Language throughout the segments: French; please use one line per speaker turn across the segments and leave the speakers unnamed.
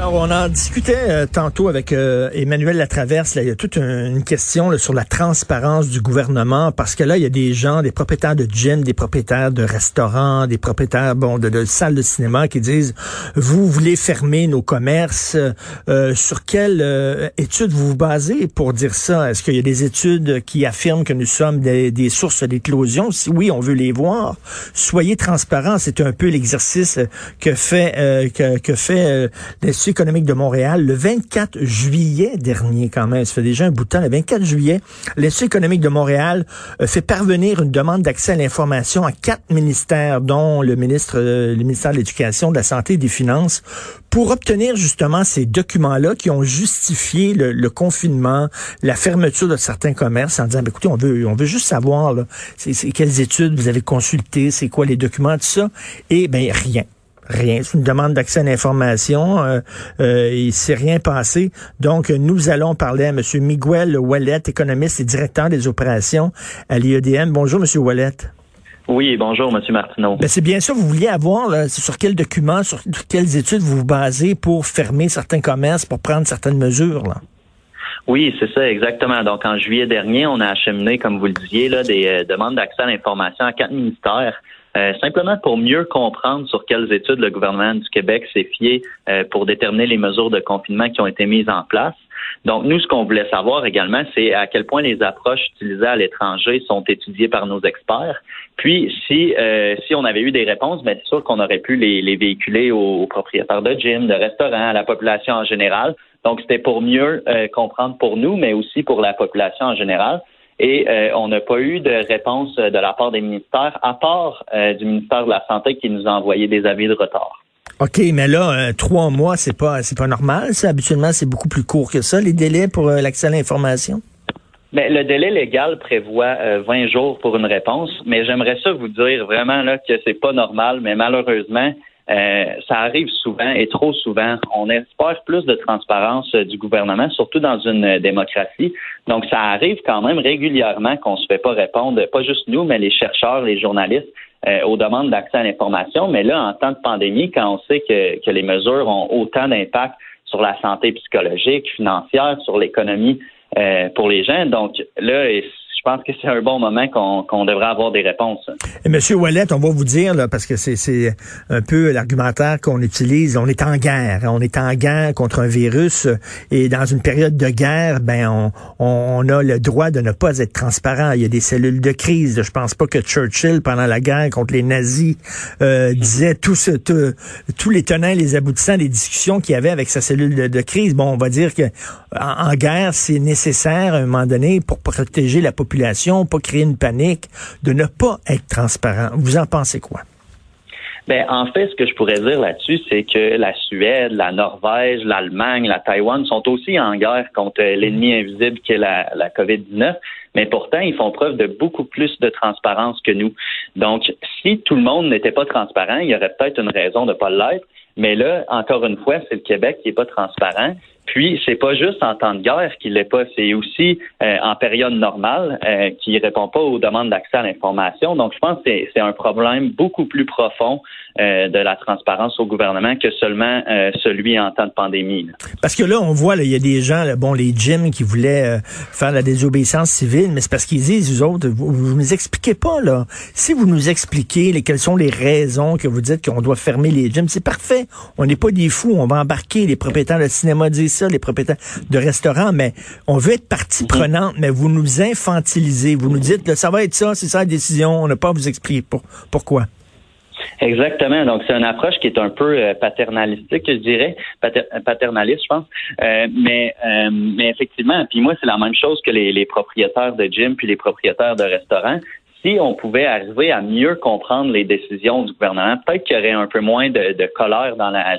Alors, on en discutait euh, tantôt avec euh, Emmanuel Latraverse. Là, il y a toute une question là, sur la transparence du gouvernement parce que là, il y a des gens, des propriétaires de gym, des propriétaires de restaurants, des propriétaires bon de, salles de cinéma qui disent vous voulez fermer nos commerces. Euh, sur quelle étude vous vous basez pour dire ça? Est-ce qu'il y a des études qui affirment que nous sommes des, sources d'éclosion? Si oui, on veut les voir. Soyez transparents. C'est un peu l'exercice que fait que, que fait économique de Montréal le 24 juillet dernier quand même. Ça fait déjà un bout de temps. Le 24 juillet, l'Institut économique de Montréal euh, fait parvenir une demande d'accès à l'information à quatre ministères, dont le ministre, euh, le ministère de l'Éducation, de la Santé et des Finances, pour obtenir justement ces documents-là qui ont justifié le, confinement, la fermeture de certains commerces en disant, ben, écoutez, on veut, on veut juste savoir là, quelles études vous avez consultées, c'est quoi les documents, tout ça. Et ben rien rien. C'est une demande d'accès à l'information. Euh, euh, il s'est rien passé. Donc, nous allons parler à M. Miguel Wallet, économiste et directeur des opérations à l'IEDM. Bonjour, M. Wallet.
Oui, bonjour, M. Martineau.
Ben, c'est bien ça. Vous vouliez avoir là, sur quels documents, sur quelles études vous vous basez pour fermer certains commerces, pour prendre certaines mesures, là?
Oui, c'est ça, exactement. Donc, en juillet dernier, on a acheminé, comme vous le disiez, là, des euh, demandes d'accès à l'information à quatre ministères euh, simplement pour mieux comprendre sur quelles études le gouvernement du Québec s'est fié euh, pour déterminer les mesures de confinement qui ont été mises en place. Donc, nous, ce qu'on voulait savoir également, c'est à quel point les approches utilisées à l'étranger sont étudiées par nos experts. Puis, si, euh, si on avait eu des réponses, bien, c'est sûr qu'on aurait pu les, les véhiculer aux, propriétaires de gym, de restaurants, à la population en général. Donc, c'était pour mieux comprendre pour nous, mais aussi pour la population en général. Et euh, on n'a pas eu de réponse euh, de la part des ministères, à part euh, du ministère de la Santé qui nous a envoyé des avis de retard.
OK, mais là, trois mois, c'est pas c'est pas normal. Ça. Habituellement, c'est beaucoup plus court que ça, les délais pour l'accès à l'information.
Mais le délai légal prévoit 20 jours pour une réponse, mais j'aimerais ça vous dire vraiment là que c'est pas normal, mais malheureusement, euh, ça arrive souvent et trop souvent. On espère plus de transparence euh, du gouvernement, surtout dans une euh, démocratie. Donc, ça arrive quand même régulièrement qu'on se fait pas répondre, pas juste nous, mais les chercheurs, les journalistes, aux demandes d'accès à l'information. Mais là, en temps de pandémie, quand on sait que, que les mesures ont autant d'impact sur la santé psychologique, financière, sur l'économie pour les gens, donc là, pense que c'est un bon moment qu'on devrait avoir des réponses.
Et Monsieur Wallet, on va vous dire, là, parce que c'est un peu l'argumentaire qu'on utilise, on est en guerre. On est en guerre contre un virus et dans une période de guerre, ben on, on, a le droit de ne pas être transparent. Il y a des cellules de crise. Je pense pas que Churchill, pendant la guerre contre les nazis, euh, disait tout ce, tous les tenants et les aboutissants des discussions qu'il y avait avec sa cellule de, crise. Bon, on va dire que en guerre, c'est nécessaire à un moment donné pour protéger la population pas créer une panique, de ne pas être transparent. Vous en pensez quoi?
Ben, en fait, ce que je pourrais dire là-dessus, c'est que la Suède, la Norvège, l'Allemagne, la Taïwan sont aussi en guerre contre l'ennemi invisible qui est la, la COVID-19, mais pourtant, ils font preuve de beaucoup plus de transparence que nous. Donc, si tout le monde n'était pas transparent, il y aurait peut-être une raison de ne pas l'être, mais là, encore une fois, c'est le Québec qui n'est pas transparent. Puis, c'est pas juste en temps de guerre qu'il l'est pas, c'est aussi euh, en période normale euh, qui répond pas aux demandes d'accès à l'information. Donc, je pense que c'est un problème beaucoup plus profond euh, de la transparence au gouvernement que seulement euh, celui en temps de pandémie.
Parce que là, on voit, il y a des gens, bon, les gyms qui voulaient faire la désobéissance civile, mais c'est parce qu'ils disent, vous autres, vous, vous nous expliquez pas, là. Si vous nous expliquez les, quelles sont les raisons que vous dites qu'on doit fermer les gyms, c'est parfait. On n'est pas des fous, on va embarquer. Les propriétaires de cinéma disent les propriétaires de restaurants, mais on veut être partie prenante, mais vous nous infantilisez. Vous nous dites, ça va être ça, c'est ça la décision, on n'a pas à vous expliquer pourquoi.
Exactement. Donc, c'est une approche qui est un peu euh, paternalistique, je dirais, paternaliste, je pense. Euh, mais, euh, mais effectivement, puis moi, c'est la même chose que les, propriétaires de gym puis les propriétaires de restaurants. Si on pouvait arriver à mieux comprendre les décisions du gouvernement, peut-être qu'il y aurait un peu moins de, de colère dans la,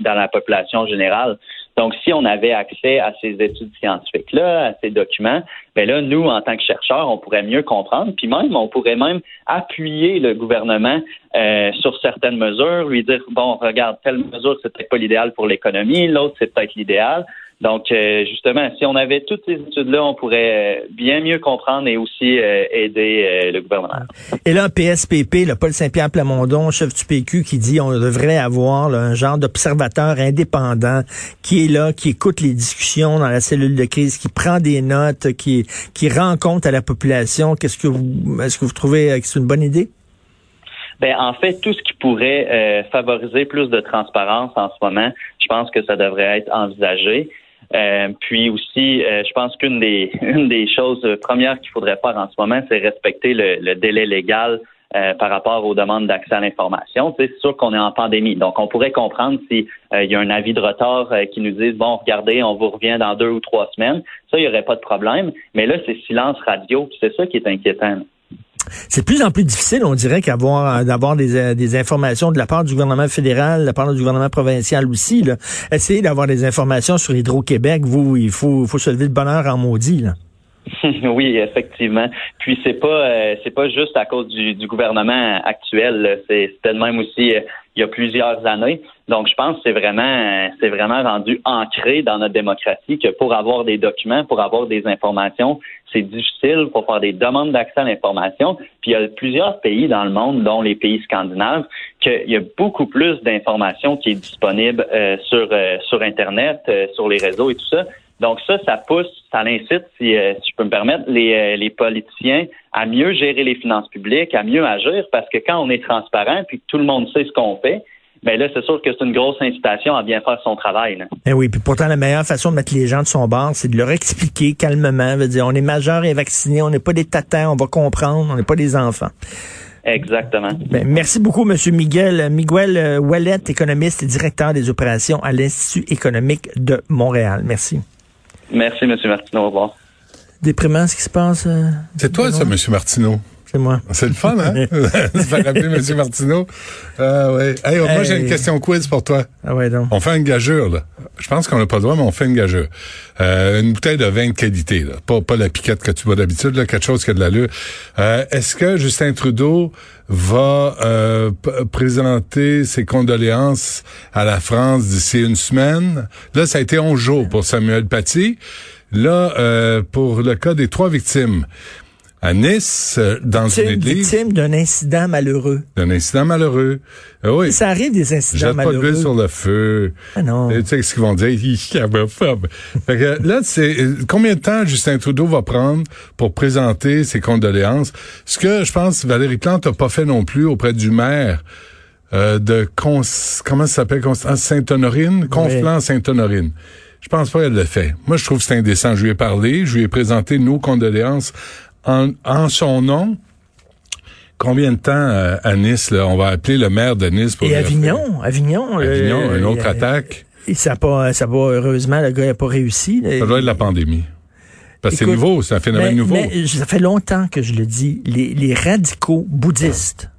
dans la population générale. Donc, si on avait accès à ces études scientifiques-là, à ces documents, ben là, nous, en tant que chercheurs, on pourrait mieux comprendre, puis même, on pourrait même appuyer le gouvernement euh, sur certaines mesures, lui dire, bon, regarde, telle mesure, c'est peut-être pas l'idéal pour l'économie, l'autre, c'est peut-être l'idéal. Donc, euh, justement, si on avait toutes ces études-là, on pourrait euh, bien mieux comprendre et aussi euh, aider le gouvernement.
Et là, PSPP, le Paul Saint-Pierre Plamondon, chef du PQ, qui dit on devrait avoir un genre d'observateur indépendant qui est là, qui écoute les discussions dans la cellule de crise, qui prend des notes, qui, qui rend compte à la population. Qu'est-ce que vous, est-ce que vous trouvez que c'est une bonne idée?
Ben, en fait, tout ce qui pourrait favoriser plus de transparence en ce moment, je pense que ça devrait être envisagé. Euh, puis aussi, euh, je pense qu'une des une des choses premières qu'il faudrait faire en ce moment, c'est respecter le, délai légal euh, par rapport aux demandes d'accès à l'information. C'est sûr qu'on est en pandémie, donc on pourrait comprendre s'il y a un avis de retard qui nous dise bon, regardez, on vous revient dans deux ou trois semaines. Ça, il n'y aurait pas de problème. Mais là, c'est silence radio. C'est ça qui est inquiétant.
C'est de plus en plus difficile, on dirait, qu'avoir d'avoir des, euh, des, informations de la part du gouvernement fédéral, de la part du gouvernement provincial aussi. Là. Essayez d'avoir des informations sur Hydro-Québec. Vous, il faut, faut se lever de bonheur en maudit. Là.
oui, effectivement. Puis c'est pas euh, c'est pas juste à cause du, du gouvernement actuel. C'est c'était même aussi euh, il y a plusieurs années. Donc je pense que c'est vraiment c'est vraiment rendu ancré dans notre démocratie que pour avoir des documents, pour avoir des informations, c'est difficile pour faire des demandes d'accès à l'information. Puis il y a plusieurs pays dans le monde, dont les pays scandinaves, qu'il y a beaucoup plus d'informations qui est disponible euh, sur sur internet, sur les réseaux et tout ça. Donc ça, ça pousse, ça incite, si, euh, si je peux me permettre, les, euh, les, politiciens à mieux gérer les finances publiques, à mieux agir, parce que quand on est transparent puis que tout le monde sait ce qu'on fait, mais ben là, c'est sûr que c'est une grosse incitation à bien faire son travail. Là.
Eh oui, puis pourtant, la meilleure façon de mettre les gens de son bord, c'est de leur expliquer calmement, veut dire, on est majeur et vacciné, on n'est pas des tatins, on va comprendre, on n'est pas des enfants.
Exactement.
Ben, merci beaucoup, M. Miguel. Miguel euh, Wallet, économiste et directeur des opérations à l'Institut économique de Montréal. Merci.
Merci, M. Martineau. Au revoir.
Déprimant ce qui se passe. Euh,
c'est toi, ça, M. Martineau?
C'est moi.
C'est le fun, hein? faire rappeler M. Martineau. Ah ouais. Hey, Moi, j'ai une question quiz pour toi.
Ah ouais, donc.
On fait une gageure, là. Je pense qu'on n'a pas le droit, mais on fait une gageure. Euh, une bouteille de vin de qualité, là. Pas, pas la piquette que tu bois d'habitude, là. Quelque chose qui a de l'allure. Euh, Est-ce que Justin Trudeau va euh, présenter ses condoléances à la France d'ici une semaine? Là, ça a été 11 jours pour Samuel Paty. Là, euh, pour le cas des trois victimes, à Nice, euh, dans une, une
victime d'un incident malheureux.
D'un incident malheureux. Euh, oui.
Ça arrive des incidents malheureux.
pas de sur le feu.
Ah non.
Tu sais ce qu'ils vont dire? Il fait que là, c'est combien de temps Justin Trudeau va prendre pour présenter ses condoléances? Ce que je pense Valérie Plante n'a pas fait non plus auprès du maire euh, de comment ça s'appelle? Constance Sainte-Honorine, Conflans Sainte-Honorine. Je pense pas qu'elle le fait. Moi, je trouve que c'est indécent. Je lui ai parlé, je lui ai présenté nos condoléances en, son nom, combien de temps euh, à Nice, là, on va appeler le maire de Nice
pour... Et Avignon, Avignon.
Avignon, une autre attaque.
Et ça pas, ça va, heureusement, le gars n'a pas réussi.
Ça doit être la pandémie. Parce que c'est nouveau, c'est un phénomène nouveau.
Mais ça fait longtemps que je le dis. Les, les radicaux bouddhistes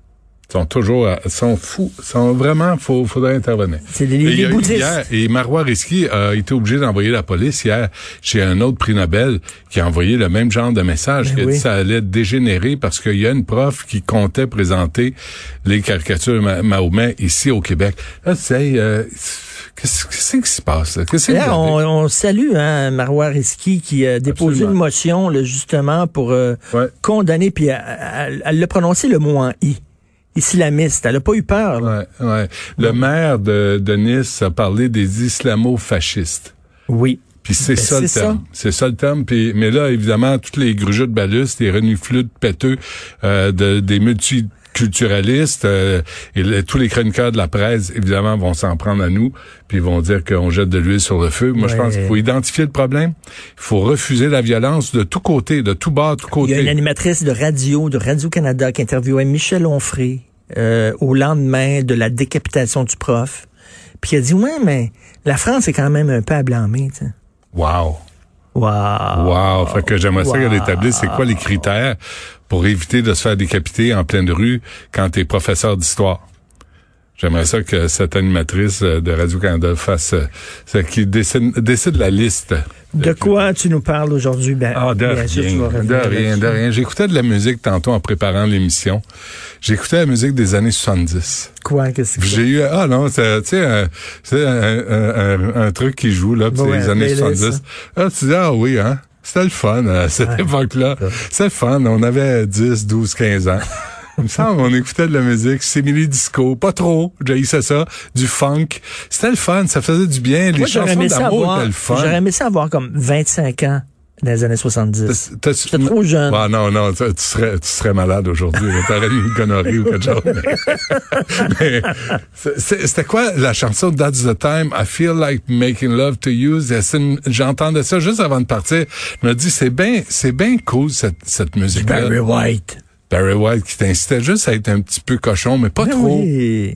sont toujours, sont fous, sont vraiment, faut, faudrait intervenir.
C'est des les, bouddhistes.
et Marois Risky a été obligé d'envoyer la police hier chez un autre prix Nobel qui a envoyé le même genre de message, ben qui a dit que ça allait dégénérer parce qu'il y a une prof qui comptait présenter les caricatures Mahomet ici au Québec. Là, c'est, euh, Qu'est-ce qui se passe?
on, on, salue hein, Marois Risky qui a déposé une motion là, justement pour euh, condamner, puis elle, elle, a prononcé le mot en « i » islamiste. Elle n'a pas eu peur.
Ouais, ouais. Le maire de, de, Nice a parlé des islamo-fascistes.
Oui.
Puis c'est ben, ça le terme. C'est ça le terme. Puis, mais là, évidemment, toutes les grugeux de balus, les renifleux de péteux euh, de, des multi culturalistes euh, et tous les chroniqueurs de la presse, évidemment, vont s'en prendre à nous, puis vont dire qu'on jette de l'huile sur le feu. Moi, je pense qu'il faut identifier le problème. Il faut refuser la violence de tous côtés, de tous bas, de tous côtés.
Il y a une animatrice de radio, de Radio-Canada, qui interviewait Michel Onfray euh, au lendemain de la décapitation du prof. Puis il a dit, ouais, mais la France est quand même un peu à blâmer.
Wow.
Wow.
Wow. Fait que j'aimerais ça qu'elle établisse c'est quoi les critères pour éviter de se faire décapiter en pleine rue quand tu es professeur d'histoire? J'aimerais ça que cette animatrice euh, de Radio-Canada fasse, euh, qui décide, décide la liste.
De quoi tu nous parles aujourd'hui? Ben,
ah, de rien, de rien, de rien. J'écoutais de la musique tantôt en préparant l'émission. J'écoutais la musique des années 70.
Quoi? Qu'est-ce que
J'ai eu, ah non, c'est, tu sais, c'est un, un, truc qui joue, là, c'est les années 70. Ah, tu dis, ah oui, hein? C'était le fun à cette époque-là. C'était le fun. On avait 10, 12, 15 ans. Il me semble on écoutait de la musique, simili disco, pas trop, j'haïssais ça, du funk. C'était le fun, ça faisait du bien. Les chansons d'amour étaient le fun.
J'aurais aimé ça avoir comme 25 ans dans les années 70. J'étais trop jeune.
Ah, non, non, tu serais, tu serais malade aujourd'hui. T'aurais une connerie ou quelque chose. C'était quoi la chanson That's the Time? I feel like making love to you. J'entendais ça juste avant de partir. Je me dis, c'est bien, c'est bien cool cette, cette musique-là.
Barry White.
Barry White qui t'incitait juste à être un petit peu cochon, mais pas ben trop.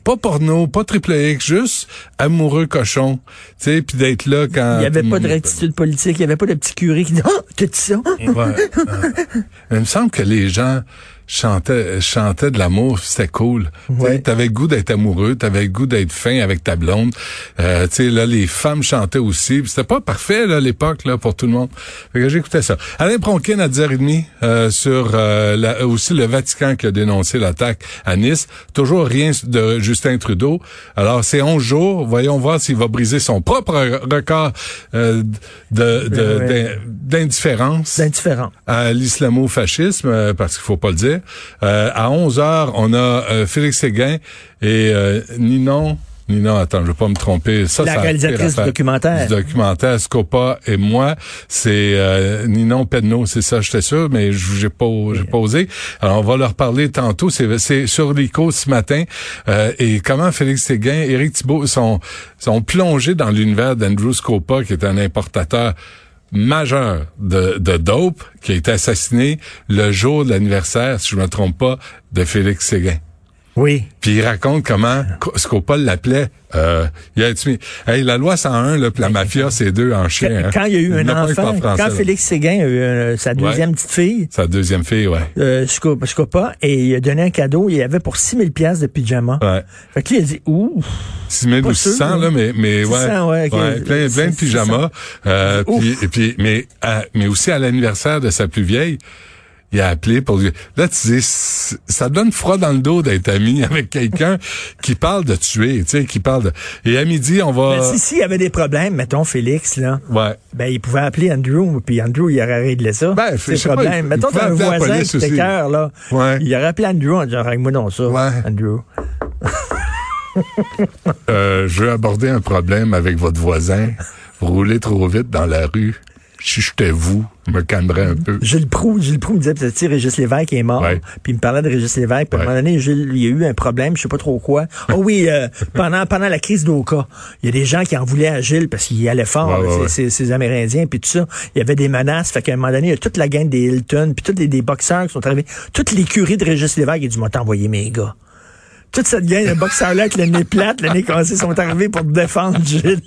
Pas porno, pas triple X, juste amoureux cochon. Tu sais, puis d'être là quand...
Il n'y avait pas de rectitude politique, il n'y avait pas de petit curé qui dit « Oh, t'as dit ça? Ouais,
Il me semble que les gens chantait chantait de l'amour, c'était cool. Ouais. T'avais le goût d'être amoureux, t'avais le goût d'être fin avec ta blonde. Euh, tu sais là les femmes chantaient aussi, c'était pas parfait là à l'époque là pour tout le monde. Fait que j'écoutais ça. Alain Pronkin à 10h30 euh, sur euh, la, aussi le Vatican qui a dénoncé l'attaque à Nice. Toujours rien de Justin Trudeau. Alors c'est 11 jours, voyons voir s'il va briser son propre record euh, de d'indifférence.
D'indifférence.
À l'islamo-fascisme euh, parce qu'il faut pas le dire. Euh, à 11 heures, on a euh, Félix Séguin et euh, Ninon. Ninon, attends, je vais pas me tromper.
Ça, la réalisatrice du documentaire.
Du documentaire, Scopa et moi, c'est euh, Ninon Penneau, c'est ça, j'étais sûr, mais j'ai pas, j'ai pas osé. Alors, on va leur parler tantôt. C'est sur l'ICO ce matin. et comment Félix Séguin, Éric Thibault sont, sont plongés dans l'univers d'Andrew Scopa, qui est un importateur majeur de, de dope qui a été assassiné le jour de l'anniversaire, si je me trompe pas, de Félix Séguin.
Oui.
Puis il raconte comment Scopol l'appelait. Euh, il a dit, hey, la loi 101, là, la mafia, c'est deux en chien.
Quand, hein. il y a eu un enfant, quand Félix Séguin a eu euh, sa deuxième petite fille.
Sa deuxième fille, ouais.
Euh, Scopa, et il a donné un cadeau. Il y avait pour 6000 pièces de pyjama. Ouais. Fait que lui, il a dit, ouh.
6000 ou 600, là, mais, mais ouais. 600, ouais, ouais plein, plein de pyjamas. Euh, puis, puis, mais, mais aussi à l'anniversaire de sa plus vieille, il a appelé pour lui. Là, tu dis, ça donne froid dans le dos d'être ami avec quelqu'un qui parle de tuer, tu sais, qui parle de. Et à midi, on va.
Mais si, si, il y avait des problèmes, mettons Félix, là.
Ouais.
Ben, il pouvait appeler Andrew, puis Andrew, il aurait réglé ça. Ben, c'est problème. Mettons, t'as un voisin qui cœur, là. Ouais. Il aurait appelé Andrew en disant, règle-moi donc ça, ouais. Andrew.
euh, je veux aborder un problème avec votre voisin. Vous roulez trop vite dans la rue si j'étais vous, je me calmerais un peu.
Gilles Proux, Gilles Proux me disait, peut-être, Régis Lévesque est mort. Puis il me parlait de Régis Lévesque. Puis à un moment donné, Gilles, il y a eu un problème, je sais pas trop quoi. Oh oui, euh, pendant pendant la crise d'Oka, il y a des gens qui en voulaient à Gilles parce qu'il allait fort, ces, Amérindiens, puis tout ça. Il y avait des menaces. Fait qu'à un moment donné, il y a toute la gang des Hilton, puis tous les des boxeurs qui sont arrivés. Toutes l'écurie de Régis Lévesque, il a dit, moi, t'envoyer mes gars toute cette gang de boxeurs-là avec le nez plate, le nez cassé, sont arrivés pour te défendre, Gilles.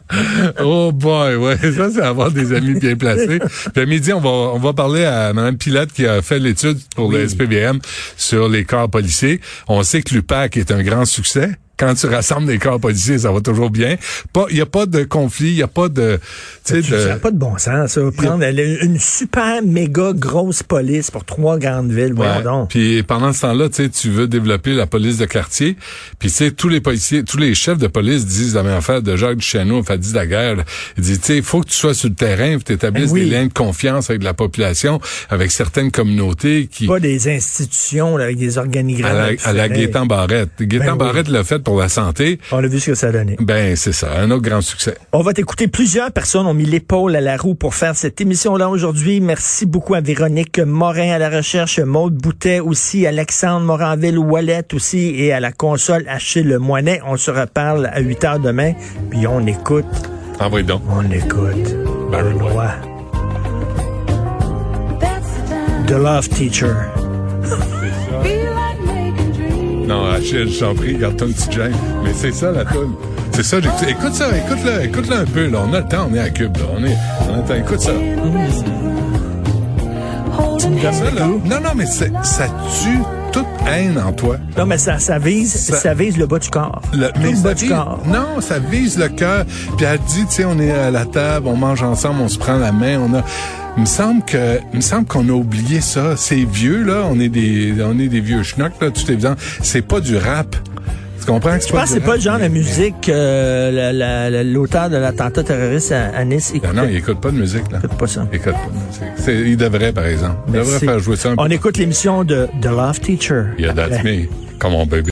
oh boy, ouais, ça, c'est avoir des amis bien placés. Puis à midi, on va, on va parler à Mme Pilote qui a fait l'étude pour le SPVM sur les corps policiers. On sait que l'UPAC est un grand succès quand tu rassembles des corps policiers, ça va toujours bien. Pas, il y a pas de conflit, il y a pas de,
tu sais, de... pas de bon sens, ça. Prendre une super méga grosse police pour trois grandes villes, ouais. donc.
Puis pendant ce temps-là, tu sais, tu veux développer la police de quartier. Puis tu sais, tous les policiers, tous les chefs de police disent la même affaire de Jacques Duchesneau, Fadi Daguerre. Il dit, tu sais, il faut que tu sois sur le terrain, que tu établisses ben des liens de confiance avec la population, avec certaines communautés qui...
Pas des institutions, là, avec des organigrammes.
À la, à la Gaétan Barrette. Gaétan ben Barrette l'a fait pour la santé.
On a vu ce que ça a donné.
Ben, c'est ça, un autre grand succès.
On va t'écouter. Plusieurs personnes ont mis l'épaule à la roue pour faire cette émission-là aujourd'hui. Merci beaucoup à Véronique Morin à la recherche, Maude Boutet aussi, Alexandre Moranville Wallet aussi et à la console Achille Moinet. On se reparle à 8 heures demain, puis on écoute.
Ah oui, donc.
On écoute. Barry. The Love Teacher.
Non, Achille, je t'en prie, garde ton petit James. Mais c'est ça, la toune. C'est ça, j'écoute. Écoute ça, écoute-le, écoute-le un peu, là. On a le temps, on est à Cube, là. On est, on a le temps, écoute ça. Mmh. Ça, là. Non, non, mais ça tue toute haine en toi.
Non, mais ça, ça vise,
Ça-
ça, vise le bas du corps.
Le,
Tout le bas du corps.
non, ça vise le cœur. Puis elle dit, tu sais, on est à la table, on mange ensemble, on se prend la main, on a. Il me semble que, il me semble qu'on a oublié ça. C'est vieux là, on est des, on est des vieux schnocks là, tout évident. C'est pas du rap. Tu comprends que
Je pense que c'est pas le genre de musique que la- la- la- l'auteur de l'attentat terroriste à, à Nice écoutait.
Non, non, il écoute pas de musique là.
Écoute pas ça.
Il écoute pas de musique. Il devrait, par exemple. Il
Merci.
devrait faire jouer ça un peu.
On écoute l'émission de The Love Teacher.
Yeah, that's me. Come on, baby.